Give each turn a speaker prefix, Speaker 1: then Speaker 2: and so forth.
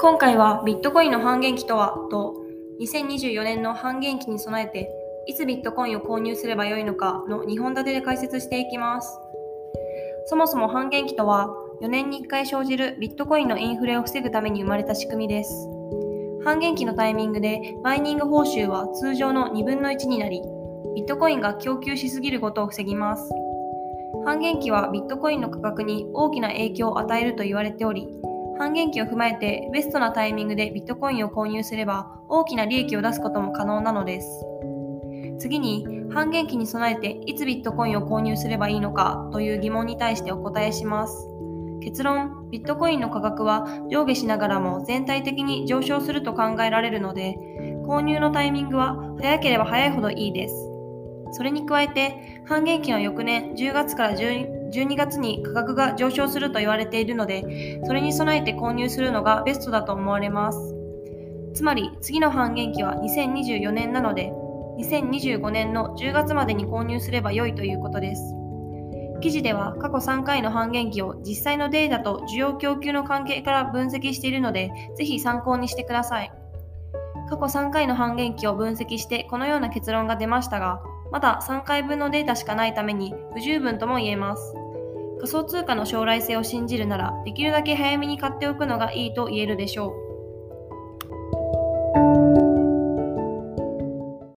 Speaker 1: 今回はビットコインの半減期とはと2024年の半減期に備えていつビットコインを購入すればよいのかの2本立てで解説していきます。そもそも半減期とは4年に1回生じるビットコインのインフレを防ぐために生まれた仕組みです。半減期のタイミングでマイニング報酬は通常の2分の1になり、ビットコインが供給しすぎることを防ぎます。半減期はビットコインの価格に大きな影響を与えると言われており、半減期を踏まえてベストなタイミングでビットコインを購入すれば大きな利益を出すことも可能なのです。次に、半減期に備えていつビットコインを購入すればいいのかという疑問に対してお答えします。結論、ビットコインの価格は上下しながらも全体的に上昇すると考えられるので、購入のタイミングは早ければ早いほどいいです。それに加えて、半減期の翌年10月から12月に価格が上昇すると言われているので、それに備えて購入するのがベストだと思われます。つまり、次の半減期は2024年なので、2025年の10月までに購入すれば良いということです。記事では過去3回の半減期を実際のデータと需要供給の関係から分析しているので、ぜひ参考にしてください。過去3回の半減期を分析してこのような結論が出ましたが、まだ3回分のデータしかないために不十分とも言えます。仮想通貨の将来性を信じるなら、できるだけ早めに買っておくのがいいと言えるでしょう。